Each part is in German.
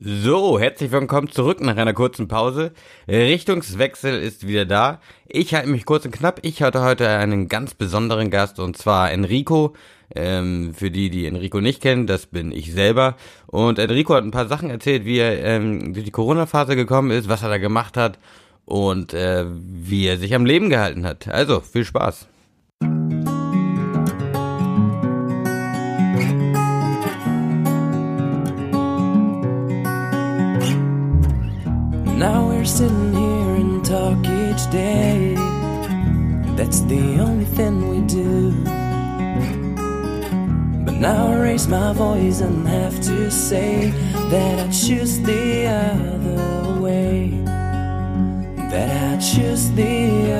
So, herzlich willkommen zurück nach einer kurzen Pause. Richtungswechsel ist wieder da. Ich halte mich kurz und knapp. Ich hatte heute einen ganz besonderen Gast und zwar Enrico. Ähm, für die, die Enrico nicht kennen, das bin ich selber. Und Enrico hat ein paar Sachen erzählt, wie er ähm, durch die Corona-Phase gekommen ist, was er da gemacht hat und äh, wie er sich am Leben gehalten hat. Also, viel Spaß. We're sitting here and talk each day. That's the only thing we do. But now I raise my voice and have to say that I choose the other way. That I choose the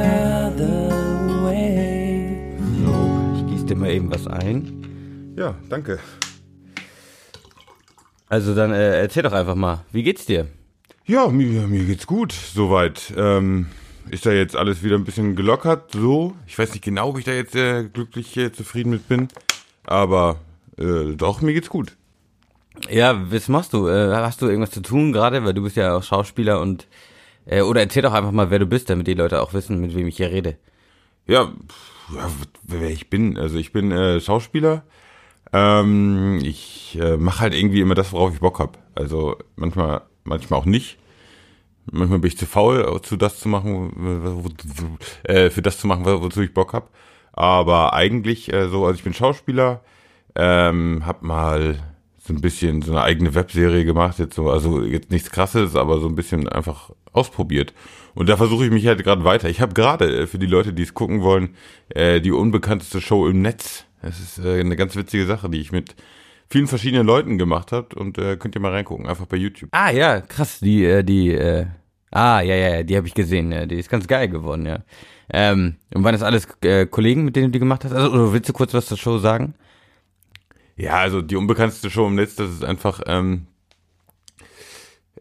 other way. So, ich gieße dir mal eben was ein. Ja, danke. Also dann äh, erzähl doch einfach mal, wie geht's dir? Ja, mir, mir geht's gut, soweit. Ähm, ist da jetzt alles wieder ein bisschen gelockert, so. Ich weiß nicht genau, ob ich da jetzt äh, glücklich äh, zufrieden mit bin. Aber äh, doch, mir geht's gut. Ja, was machst du? Äh, hast du irgendwas zu tun gerade? Weil du bist ja auch Schauspieler und äh, oder erzähl doch einfach mal, wer du bist, damit die Leute auch wissen, mit wem ich hier rede. Ja, ja wer ich bin. Also ich bin äh, Schauspieler. Ähm, ich äh, mache halt irgendwie immer das, worauf ich Bock hab. Also manchmal, manchmal auch nicht. Manchmal bin ich zu faul, zu das zu machen, äh, für das zu machen, wozu ich Bock hab. Aber eigentlich äh, so, also ich bin Schauspieler, ähm, hab mal so ein bisschen so eine eigene Webserie gemacht, jetzt so, also jetzt nichts krasses, aber so ein bisschen einfach ausprobiert. Und da versuche ich mich halt gerade weiter. Ich habe gerade äh, für die Leute, die es gucken wollen, äh, die unbekannteste Show im Netz. Das ist äh, eine ganz witzige Sache, die ich mit vielen verschiedenen Leuten gemacht habe und äh, könnt ihr mal reingucken, einfach bei YouTube. Ah ja, krass, die, äh, die, äh, ah ja, ja, ja, die habe ich gesehen, ja, die ist ganz geil geworden, ja. Ähm, und waren das alles äh, Kollegen, mit denen du die gemacht hast? Also, oder willst du kurz was zur Show sagen? Ja, also die unbekannteste Show im Netz, das ist einfach, ähm,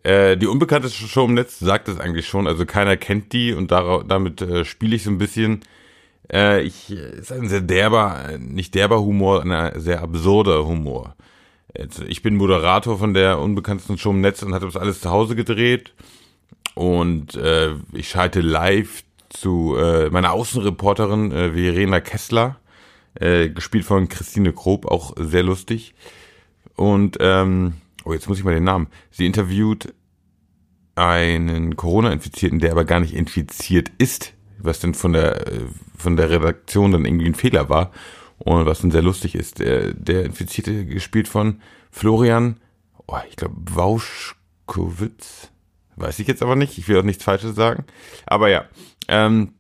äh, die unbekannteste Show im Netz sagt es eigentlich schon, also keiner kennt die und damit äh, spiele ich so ein bisschen. Äh, ich, ist ein sehr derber, nicht derber Humor, ein sehr absurder Humor. Ich bin Moderator von der unbekanntesten Show im Netz und hatte das alles zu Hause gedreht und äh, ich schalte live zu äh, meiner Außenreporterin äh, Verena Kessler, äh, gespielt von Christine Krob, auch sehr lustig. Und ähm, oh, jetzt muss ich mal den Namen. Sie interviewt einen Corona-Infizierten, der aber gar nicht infiziert ist, was denn von der von der Redaktion dann irgendwie ein Fehler war und was dann sehr lustig ist. Der, der Infizierte gespielt von Florian, oh, ich glaube Wauschkowitz, weiß ich jetzt aber nicht. Ich will auch nichts Falsches sagen, aber ja, ähm,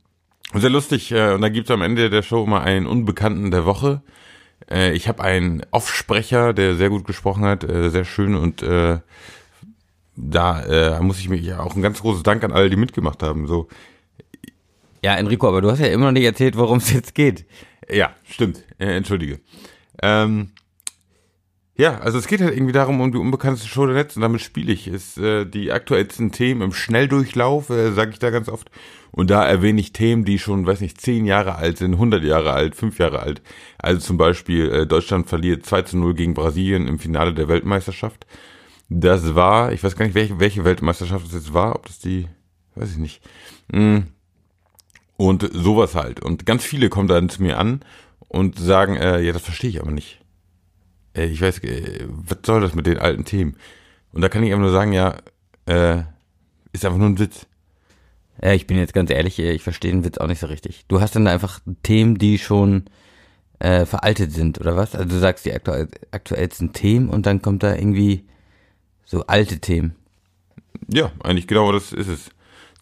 sehr lustig. Äh, und da gibt es am Ende der Show mal einen Unbekannten der Woche. Äh, ich habe einen Offsprecher, der sehr gut gesprochen hat, äh, sehr schön und äh, da äh, muss ich mich auch ein ganz großes Dank an alle, die mitgemacht haben. So, Ja, Enrico, aber du hast ja immer noch nicht erzählt, worum es jetzt geht. ja, stimmt. Äh, entschuldige. Ähm, ja, also es geht halt irgendwie darum, um die unbekannteste Show der Netz und damit spiele ich. Ist äh, die aktuellsten Themen im Schnelldurchlauf, äh, sage ich da ganz oft. Und da erwähne ich Themen, die schon, weiß nicht, 10 Jahre alt sind, 100 Jahre alt, 5 Jahre alt. Also zum Beispiel, äh, Deutschland verliert 2 zu 0 gegen Brasilien im Finale der Weltmeisterschaft. Das war, ich weiß gar nicht, welche, welche Weltmeisterschaft das jetzt war, ob das die, weiß ich nicht. Mm. Und sowas halt. Und ganz viele kommen dann zu mir an und sagen, äh, ja, das verstehe ich aber nicht. Äh, ich weiß, äh, was soll das mit den alten Themen? Und da kann ich einfach nur sagen, ja, äh, ist einfach nur ein Witz. Äh, ich bin jetzt ganz ehrlich, äh, ich verstehe den Witz auch nicht so richtig. Du hast dann einfach Themen, die schon äh, veraltet sind, oder was? Also du sagst die aktuell, aktuellsten Themen und dann kommt da irgendwie so alte Themen. Ja, eigentlich genau das ist es.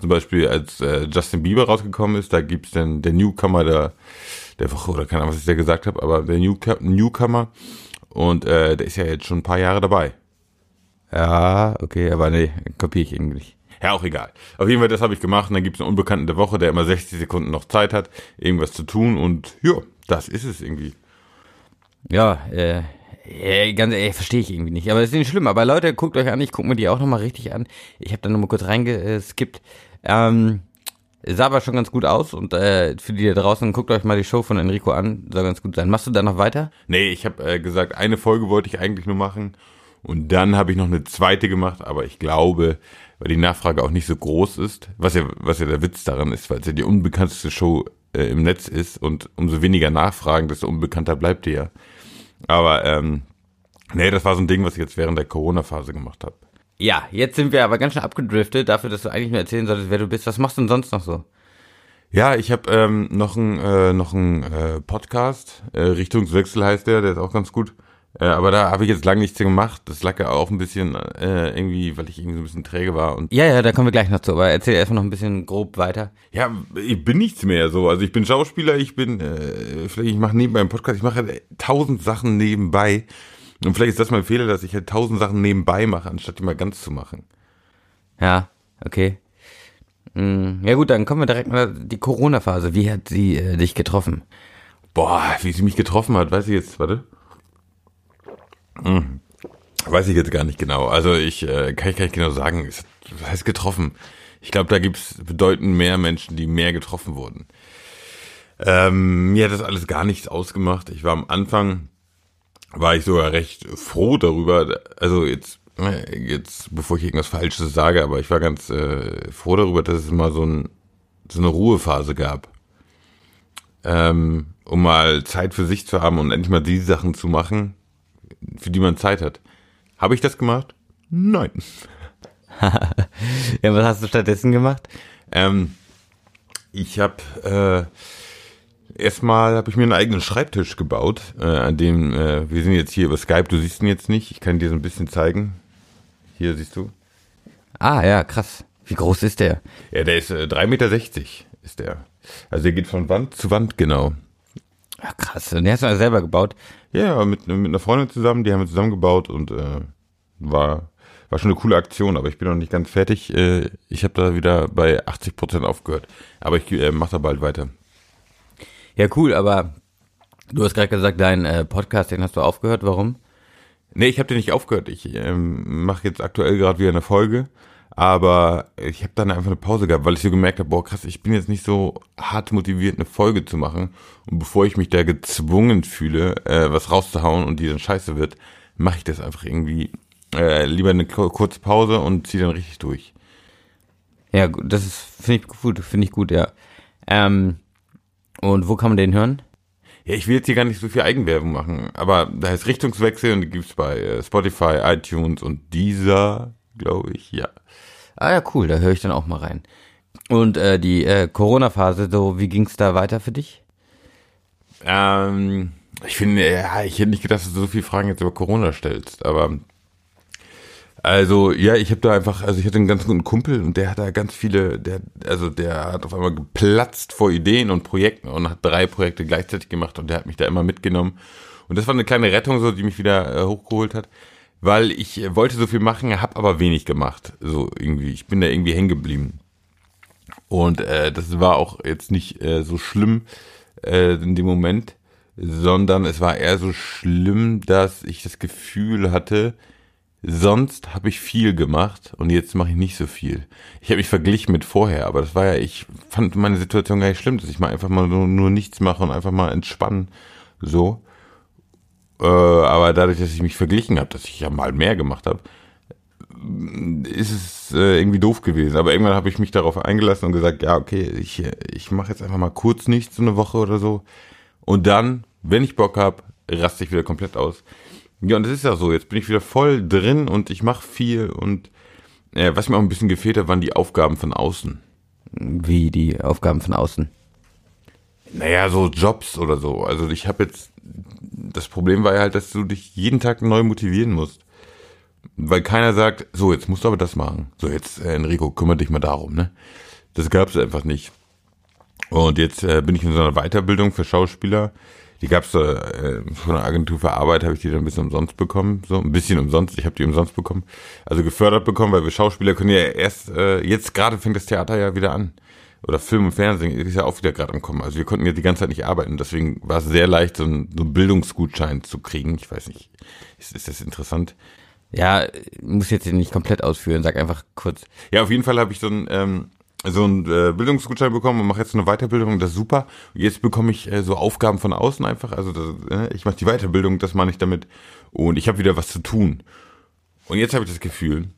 Zum Beispiel, als äh, Justin Bieber rausgekommen ist, da gibt's dann der Newcomer der, der Woche, oder keine Ahnung, was ich da gesagt habe, aber der Newco Newcomer. Und äh, der ist ja jetzt schon ein paar Jahre dabei. Ja, okay, aber nee, kopiere ich irgendwie nicht. Ja, auch egal. Auf jeden Fall, das habe ich gemacht. Und dann gibt's einen Unbekannten der Woche, der immer 60 Sekunden noch Zeit hat, irgendwas zu tun. Und ja, das ist es irgendwie. Ja, äh, äh, ganz ehrlich, verstehe ich irgendwie nicht. Aber ist nicht schlimm. Aber Leute, guckt euch an, ich gucke mir die auch nochmal richtig an. Ich habe da nochmal kurz reingeskippt. Ähm, sah aber schon ganz gut aus und äh, für die da draußen, guckt euch mal die Show von Enrico an, soll ganz gut sein. Machst du da noch weiter? Nee, ich habe äh, gesagt, eine Folge wollte ich eigentlich nur machen. Und dann habe ich noch eine zweite gemacht, aber ich glaube, weil die Nachfrage auch nicht so groß ist, was ja, was ja der Witz daran ist, weil es ja die unbekannteste Show äh, im Netz ist und umso weniger Nachfragen, desto unbekannter bleibt die ja. Aber ähm, nee, das war so ein Ding, was ich jetzt während der Corona-Phase gemacht habe. Ja, jetzt sind wir aber ganz schön abgedriftet dafür, dass du eigentlich nur erzählen solltest, wer du bist. Was machst du denn sonst noch so? Ja, ich habe ähm, noch ein äh, noch ein äh, Podcast, äh, Richtungswechsel heißt der, der ist auch ganz gut. Äh, aber da habe ich jetzt lange nichts gemacht. Das lag ja auch ein bisschen äh, irgendwie, weil ich irgendwie so ein bisschen träge war. Und Ja, ja, da kommen wir gleich noch zu, aber erzähl erstmal noch ein bisschen grob weiter. ja, ich bin nichts mehr so. Also ich bin Schauspieler, ich bin, äh, vielleicht ich mache nebenbei einen Podcast, ich mache halt tausend Sachen nebenbei. Und vielleicht ist das mein Fehler, dass ich halt tausend Sachen nebenbei mache, anstatt die mal ganz zu machen. Ja, okay. Hm, Ja gut, dann kommen wir direkt mal die Corona-Phase. Wie hat sie äh, dich getroffen? Boah, wie sie mich getroffen hat, weiß ich jetzt, warte. Hm. Weiß ich jetzt gar nicht genau. Also ich äh, kann ich gar nicht genau sagen, was heißt getroffen? Ich glaube, da gibt's bedeutend mehr Menschen, die mehr getroffen wurden. Ähm, mir hat das alles gar nichts ausgemacht. Ich war am Anfang, war ich sogar recht froh darüber. Also jetzt, äh, jetzt, bevor ich irgendwas Falsches sage, aber ich war ganz äh, froh darüber, dass es mal so, ein, so eine Ruhephase gab ähm, um mal Zeit für sich zu haben und endlich mal die Sachen zu machen, für die man Zeit hat. Habe ich das gemacht? Nein. Ja, was hast du stattdessen gemacht? Ähm, ich habe äh, erstmal habe ich mir einen eigenen Schreibtisch gebaut, äh, an dem äh, wir sind jetzt hier über Skype. Du siehst ihn jetzt nicht. Ich kann dir so ein bisschen zeigen. Hier siehst du. Ah, ja, krass. Wie groß ist der? Ja, der ist äh, 3,60 Meter ist der. Also der geht von Wand zu Wand genau. Ja, krass. Und den hast du selber gebaut? Ja, mit, mit einer Freundin zusammen, die haben wir zusammengebaut und äh, war, war schon eine coole Aktion, aber ich bin noch nicht ganz fertig. Äh, ich habe da wieder bei 80 Prozent aufgehört. Aber ich äh, mache da bald weiter. Ja, cool, aber du hast gerade gesagt, dein äh, Podcast, den hast du aufgehört. Warum? Nee, ich habe den nicht aufgehört. Ich ähm, mache jetzt aktuell gerade wieder eine Folge, aber ich habe dann einfach eine Pause gehabt, weil ich so gemerkt habe, boah krass, ich bin jetzt nicht so hart motiviert, eine Folge zu machen. Und bevor ich mich da gezwungen fühle, äh, was rauszuhauen und die dann scheiße wird, mache ich das einfach irgendwie äh, lieber eine kur- kurze Pause und ziehe dann richtig durch. Ja, gut, das ist, finde ich gut, finde ich gut, ja. Ähm, und wo kann man den hören? Ja, ich will jetzt hier gar nicht so viel Eigenwerbung machen, aber da heißt Richtungswechsel und die gibt's bei äh, Spotify, iTunes und dieser, glaube ich, ja. Ah ja, cool, da höre ich dann auch mal rein. Und äh, die äh, Corona-Phase, so, wie ging's da weiter für dich? Ähm, ich finde, ja, ich hätte nicht gedacht, dass du so viele Fragen jetzt über Corona stellst, aber also ja, ich habe da einfach, also ich hatte einen ganz guten Kumpel und der hat da ganz viele, der, also der hat auf einmal geplatzt vor Ideen und Projekten und hat drei Projekte gleichzeitig gemacht und der hat mich da immer mitgenommen und das war eine kleine Rettung, so die mich wieder äh, hochgeholt hat, weil ich äh, wollte so viel machen, habe aber wenig gemacht, so irgendwie, ich bin da irgendwie hängen geblieben und äh, das war auch jetzt nicht äh, so schlimm äh, in dem Moment, sondern es war eher so schlimm, dass ich das Gefühl hatte, sonst habe ich viel gemacht und jetzt mache ich nicht so viel. Ich habe mich verglichen mit vorher, aber das war ja, ich fand meine Situation gar nicht schlimm, dass ich mal einfach mal nur, nur nichts mache und einfach mal entspannen, so. Äh, aber dadurch, dass ich mich verglichen habe, dass ich ja mal mehr gemacht habe, ist es äh, irgendwie doof gewesen. Aber irgendwann habe ich mich darauf eingelassen und gesagt, ja, okay, ich, ich mache jetzt einfach mal kurz nichts, so eine Woche oder so. Und dann, wenn ich Bock habe, raste ich wieder komplett aus. Ja, und das ist ja so. Jetzt bin ich wieder voll drin und ich mache viel. Und äh, was mir auch ein bisschen gefehlt hat, waren die Aufgaben von außen. Wie die Aufgaben von außen? Naja, so Jobs oder so. Also ich habe jetzt, das Problem war ja halt, dass du dich jeden Tag neu motivieren musst. Weil keiner sagt, so, jetzt musst du aber das machen. So, jetzt, äh, Enrico, kümmere dich mal darum, ne? Das gab es einfach nicht. Und jetzt äh, bin ich in so einer Weiterbildung für Schauspieler. Die gab es äh, von der Agentur für Arbeit, habe ich die dann ein bisschen umsonst bekommen. So, ein bisschen umsonst, ich habe die umsonst bekommen. Also gefördert bekommen, weil wir Schauspieler können ja erst, äh, jetzt gerade fängt das Theater ja wieder an. Oder Film und Fernsehen ist ja auch wieder gerade am Kommen. Also wir konnten ja die ganze Zeit nicht arbeiten. Deswegen war es sehr leicht, so einen, so einen Bildungsgutschein zu kriegen. Ich weiß nicht, ist, ist das interessant? Ja, muss jetzt nicht komplett ausführen, sag einfach kurz. Ja, auf jeden Fall habe ich so einen, ähm, so einen äh, Bildungsgutschein bekommen und mache jetzt eine Weiterbildung, das ist super. Und jetzt bekomme ich äh, so Aufgaben von außen einfach. Also das, äh, ich mache die Weiterbildung, das meine ich damit. Und ich habe wieder was zu tun. Und jetzt habe ich das Gefühl,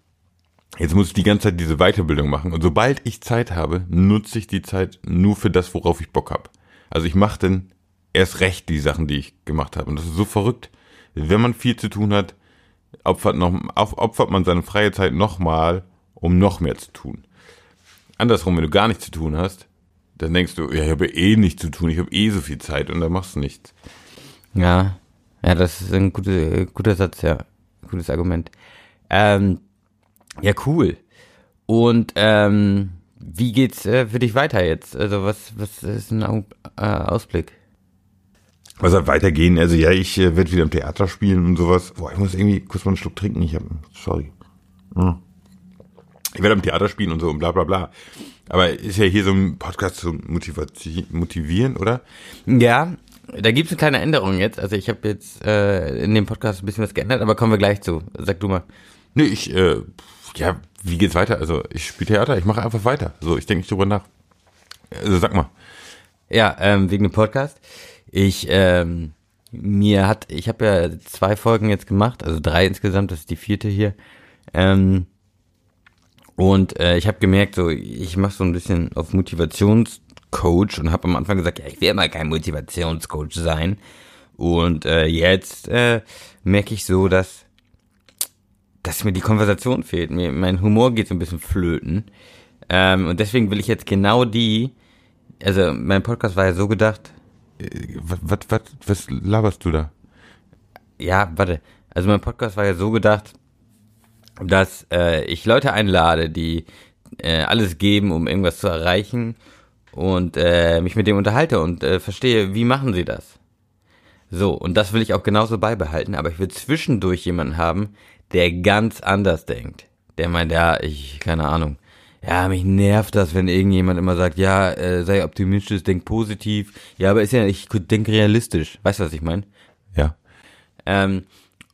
jetzt muss ich die ganze Zeit diese Weiterbildung machen. Und sobald ich Zeit habe, nutze ich die Zeit nur für das, worauf ich Bock habe. Also ich mache dann erst recht die Sachen, die ich gemacht habe. Und das ist so verrückt. Wenn man viel zu tun hat, opfert, noch, opfert man seine freie Zeit nochmal, um noch mehr zu tun. Andersrum, wenn du gar nichts zu tun hast, dann denkst du, ja, ich habe eh nichts zu tun, ich habe eh so viel Zeit und dann machst du nichts. Ja, ja, das ist ein guter, guter Satz, ja. Gutes Argument. Ähm, ja, cool. Und ähm, wie geht's äh, für dich weiter jetzt? Also was, was ist ein Au äh, Ausblick? Was soll weitergehen? Also ja, ich äh, werde wieder im Theater spielen und sowas. Boah, ich muss irgendwie kurz mal einen Schluck trinken. Ich habe, sorry. Hm. Ich werde im Theater spielen und so und bla bla bla. Aber ist ja hier so ein Podcast zum Motivieren, oder? Ja, da gibt's eine kleine Änderung jetzt. Also ich habe jetzt äh, in dem Podcast ein bisschen was geändert, aber kommen wir gleich zu. Sag du mal. Nee, ich, äh, ja, wie geht's weiter? Also ich spiele Theater, ich mache einfach weiter. So, ich denke nicht drüber nach. Also sag mal. Ja, ähm, wegen dem Podcast. Ich, ähm, mir hat, ich habe ja zwei Folgen jetzt gemacht, also drei insgesamt, das ist die vierte hier. Ähm, und äh, ich habe gemerkt, so ich mache so ein bisschen auf Motivationscoach und habe am Anfang gesagt, ja, ich will mal kein Motivationscoach sein. Und äh, jetzt äh, merke ich so, dass dass mir die Konversation fehlt. Mir, mein Humor geht so ein bisschen flöten. Ähm, und deswegen will ich jetzt genau die, also mein Podcast war ja so gedacht. Was, was, was, was laberst du da? Ja, warte. Also mein Podcast war ja so gedacht, dass äh, ich Leute einlade, die äh, alles geben, um irgendwas zu erreichen und äh, mich mit dem unterhalte und äh, verstehe, wie machen sie das. So, und das will ich auch genauso beibehalten, aber ich will zwischendurch jemanden haben, der ganz anders denkt. Der meint, ja, ich, keine Ahnung. Ja, mich nervt das, wenn irgendjemand immer sagt, ja, äh, sei optimistisch, denk positiv. Ja, aber ist ja, ich denke realistisch. Weißt du, was ich meine? Ja. Ähm,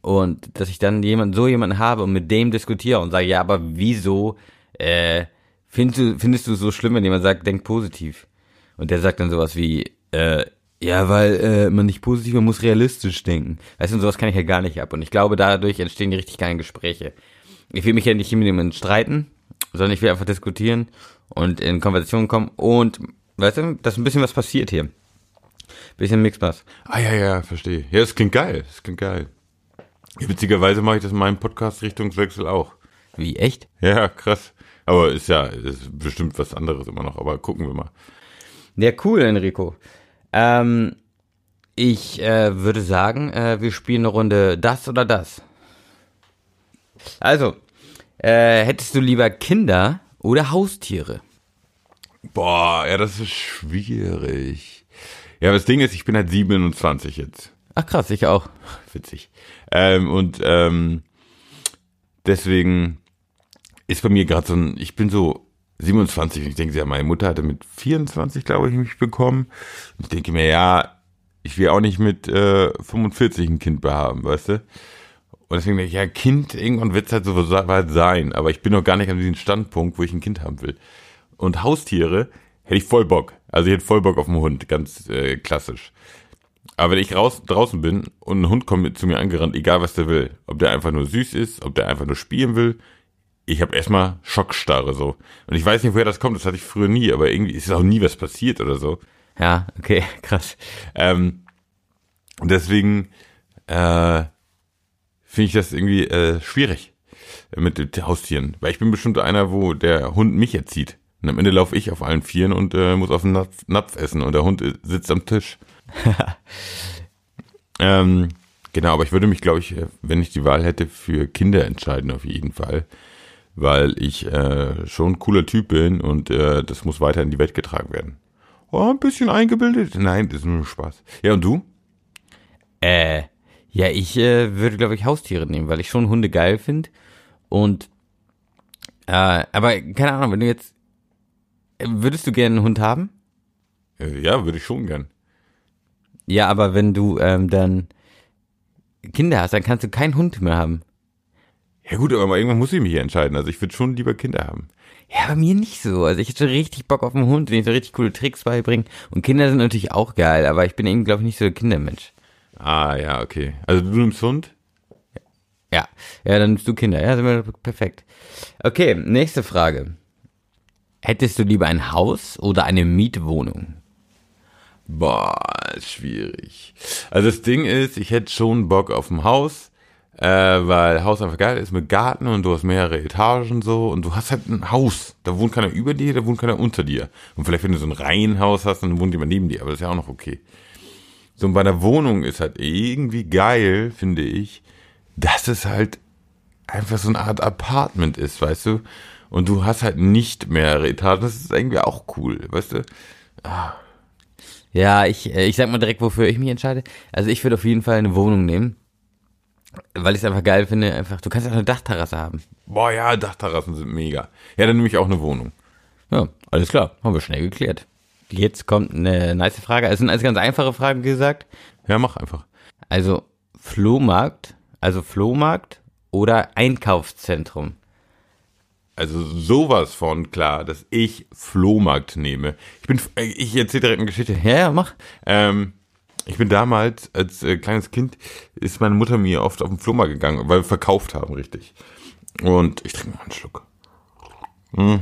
und dass ich dann jemand, so jemanden habe und mit dem diskutiere und sage, ja, aber wieso äh, findest du, findest du so schlimm, wenn jemand sagt, denk positiv? Und der sagt dann sowas wie, äh, ja, weil äh, man nicht positiv, man muss realistisch denken. Weißt du, sowas kann ich ja gar nicht ab. Und ich glaube, dadurch entstehen die richtig geilen Gespräche. Ich will mich ja nicht mit jemandem streiten, sondern ich will einfach diskutieren und in Konversation kommen und, weißt du, dass ein bisschen was passiert hier. Bisschen Mixpass. Ah ja, ja, verstehe. Ja, das klingt geil. Das klingt geil. Witzigerweise mache ich das in meinem Podcast Richtungswechsel auch. Wie, echt? Ja, krass. Aber ist ja ist bestimmt was anderes immer noch, aber gucken wir mal. Ja, cool, Enrico. Ähm, ich äh, würde sagen, äh, wir spielen eine Runde das oder das. Also, äh, hättest du lieber Kinder oder Haustiere? Boah, ja, das ist schwierig. Ja, das Ding ist, ich bin halt 27 jetzt. Ach krass, ich auch. Witzig. Ähm, und ähm, deswegen ist bei mir gerade so ein, ich bin so 27 und ich denke, ja, meine Mutter hatte mit 24, glaube ich, mich bekommen. Und ich denke mir, ja, ich will auch nicht mit äh, 45 ein Kind behaben, weißt du? Und deswegen denke ich, ja, Kind, irgendwann wird es halt so weit sein, aber ich bin noch gar nicht an diesem Standpunkt, wo ich ein Kind haben will. Und Haustiere hätte ich voll Bock. Also ich hätte voll Bock auf einen Hund, ganz äh, klassisch. Aber wenn ich raus, draußen bin und ein Hund kommt zu mir angerannt, egal was der will, ob der einfach nur süß ist, ob der einfach nur spielen will, ich habe erstmal Schockstarre so. Und ich weiß nicht, woher das kommt, das hatte ich früher nie, aber irgendwie ist auch nie was passiert oder so. Ja, okay, krass. Ähm, deswegen äh, finde ich das irgendwie äh, schwierig mit den Haustieren. Weil ich bin bestimmt einer, wo der Hund mich erzieht. Und am Ende laufe ich auf allen Vieren und äh, muss auf den Napf, Napf essen und der Hund sitzt am Tisch. ähm, genau, aber ich würde mich, glaube ich, äh, wenn ich die Wahl hätte, für Kinder entscheiden auf jeden Fall weil ich äh, schon ein cooler Typ bin und äh, das muss weiter in die Welt getragen werden. Oh, ein bisschen eingebildet? Nein, das ist nur Spaß. Ja, und du? Äh, ja, ich äh, würde, glaube ich, Haustiere nehmen, weil ich schon Hunde geil finde. Und, äh, aber keine Ahnung, wenn du jetzt, würdest du gerne einen Hund haben? Äh, ja, würde ich schon gern. Ja, aber wenn du ähm, dann Kinder hast, dann kannst du keinen Hund mehr haben. Ja gut, aber irgendwann muss ich mich hier entscheiden. Also ich würde schon lieber Kinder haben. Ja, bei mir nicht so. Also ich hätte richtig Bock auf einen Hund, den ich so richtig coole Tricks beibringen. Und Kinder sind natürlich auch geil, aber ich bin eben, glaube ich, nicht so der Kindermensch. Ah, ja, okay. Also du nimmst Hund? Ja, ja, dann nimmst du Kinder. Ja, sind wir perfekt. Okay, nächste Frage. Hättest du lieber ein Haus oder eine Mietwohnung? Boah, ist schwierig. Also das Ding ist, ich hätte schon Bock auf ein Haus, äh, weil Haus einfach geil ist mit Garten und du hast mehrere Etagen so und du hast halt ein Haus. Da wohnt keiner über dir, da wohnt keiner unter dir. Und vielleicht wenn du so ein Reihenhaus hast, dann wohnt jemand neben dir, aber das ist ja auch noch okay. So und bei einer Wohnung ist halt irgendwie geil, finde ich, dass es halt einfach so eine Art Apartment ist, weißt du? Und du hast halt nicht mehrere Etagen. Das ist irgendwie auch cool, weißt du? Ja, ich, äh, ich sag mal direkt, wofür ich mich entscheide. Also ich würde auf jeden Fall eine Wohnung nehmen. Weil ich es einfach geil finde, einfach, du kannst auch eine Dachterrasse haben. Boah, ja, Dachterrassen sind mega. Ja, dann nehme ich auch eine Wohnung. Ja, alles klar, haben wir schnell geklärt. Jetzt kommt eine nice Frage. Es sind alles ganz einfache Fragen gesagt. Ja, mach einfach. Also Flohmarkt, also Flohmarkt oder Einkaufszentrum. Also sowas von klar, dass ich Flohmarkt nehme. Ich bin, ich erzähle direkt eine Geschichte. Ja, ja, mach. Ähm, ich bin damals, als äh, kleines Kind, ist meine Mutter mir oft auf den Flohmarkt gegangen, weil wir verkauft haben, richtig. Und ich trinke mal einen Schluck. Mm.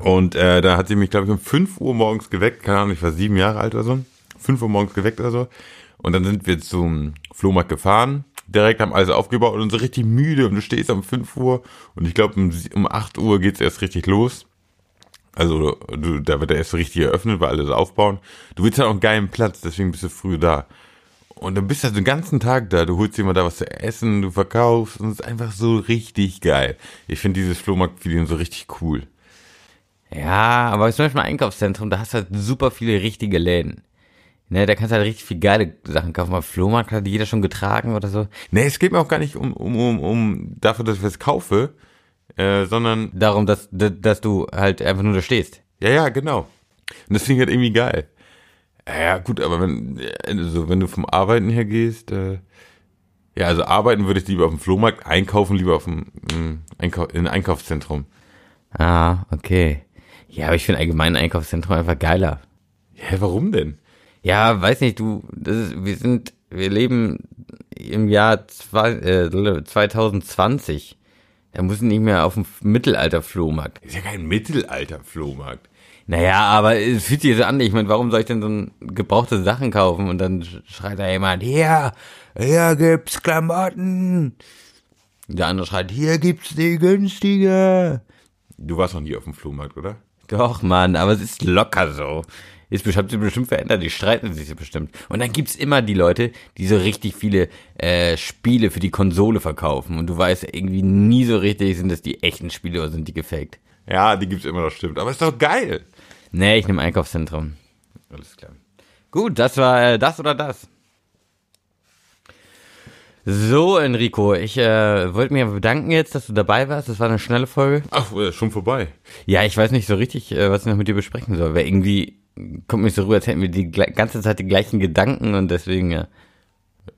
Und äh, da hat sie mich, glaube ich, um 5 Uhr morgens geweckt. Keine Ahnung, ich war sieben Jahre alt oder so. 5 Uhr morgens geweckt oder so. Und dann sind wir zum Flohmarkt gefahren. Direkt haben alles aufgebaut und so richtig müde. Und du stehst um 5 Uhr. Und ich glaube, um, um 8 Uhr geht's erst richtig los. Also du, da wird er erst so richtig eröffnet, weil alles aufbauen. Du willst ja auch einen geilen Platz, deswegen bist du früh da. Und dann bist du halt den ganzen Tag da, du holst dir mal da was zu essen, du verkaufst und es ist einfach so richtig geil. Ich finde dieses Flohmarkt-Feeling so richtig cool. Ja, aber zum Beispiel im Einkaufszentrum, da hast du halt super viele richtige Läden. Ne, da kannst du halt richtig viel geile Sachen kaufen. Mal Flohmarkt hat jeder schon getragen oder so. Nee, es geht mir auch gar nicht um, um, um, um dafür, dass ich was kaufe, äh, sondern, Darum, dass, dass du halt einfach nur da stehst. ja, ja, genau. Und das finde ich halt irgendwie geil. Ja, gut, aber wenn, also wenn du vom Arbeiten her gehst, äh, ja, also arbeiten würde ich lieber auf dem Flohmarkt, einkaufen lieber auf dem mh, Einkau in Einkaufszentrum. Ah, okay. Ja, aber ich finde allgemein ein Einkaufszentrum einfach geiler. Ja, warum denn? Ja, weiß nicht, du, das ist, wir sind, wir leben im Jahr zwei, äh, 2020. Da muss nicht mehr auf dem Mittelalter-Flohmarkt. Ist ja kein Mittelalter-Flohmarkt. Naja, aber es fühlt sich so an. Ich meine, warum soll ich denn so ein gebrauchte Sachen kaufen und dann sch- schreit da jemand, hier, hier gibt's Klamotten. Der andere schreit, hier gibt's die günstige. Du warst noch nie auf dem Flohmarkt, oder? Doch, Mann, aber es ist locker so. Ist bestimmt, bestimmt verändert, die streiten sich bestimmt. Und dann gibt's immer die Leute, die so richtig viele äh, Spiele für die Konsole verkaufen. Und du weißt irgendwie nie so richtig, sind das die echten Spiele oder sind die gefaked. Ja, die gibt's immer noch, stimmt. Aber ist doch geil. Nee, ich nehme Einkaufszentrum. Alles klar. Gut, das war äh, das oder das. So, Enrico, ich äh, wollte mich aber bedanken jetzt, dass du dabei warst. Das war eine schnelle Folge. Ach, äh, schon vorbei. Ja, ich weiß nicht so richtig, äh, was ich noch mit dir besprechen soll, weil irgendwie kommt mir so rüber, als hätten wir die ganze Zeit die gleichen Gedanken und deswegen, ja.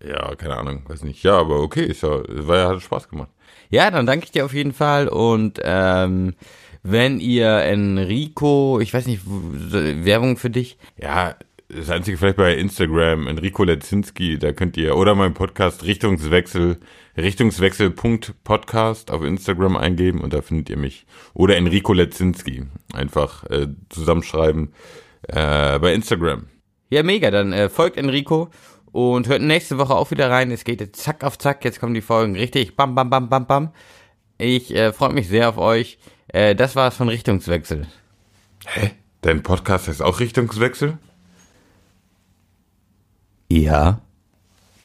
Ja, keine Ahnung, weiß nicht. Ja, aber okay, ist ja, war ja, hat Spaß gemacht. Ja, dann danke ich dir auf jeden Fall und ähm, wenn ihr Enrico, ich weiß nicht, Werbung für dich, Ja, das Einzige vielleicht bei Instagram, Enrico Lezinski, da könnt ihr, oder mein Podcast Richtungswechsel, Richtungswechsel.podcast auf Instagram eingeben und da findet ihr mich. Oder Enrico Lezinski, einfach äh, zusammenschreiben äh, bei Instagram. Ja, mega. Dann äh, folgt Enrico und hört nächste Woche auch wieder rein. Es geht jetzt zack auf zack. Jetzt kommen die Folgen richtig. Bam, bam, bam, bam, bam. Ich äh, freue mich sehr auf euch. Äh, das war's von Richtungswechsel. Hä? Dein Podcast heißt auch Richtungswechsel? Ja.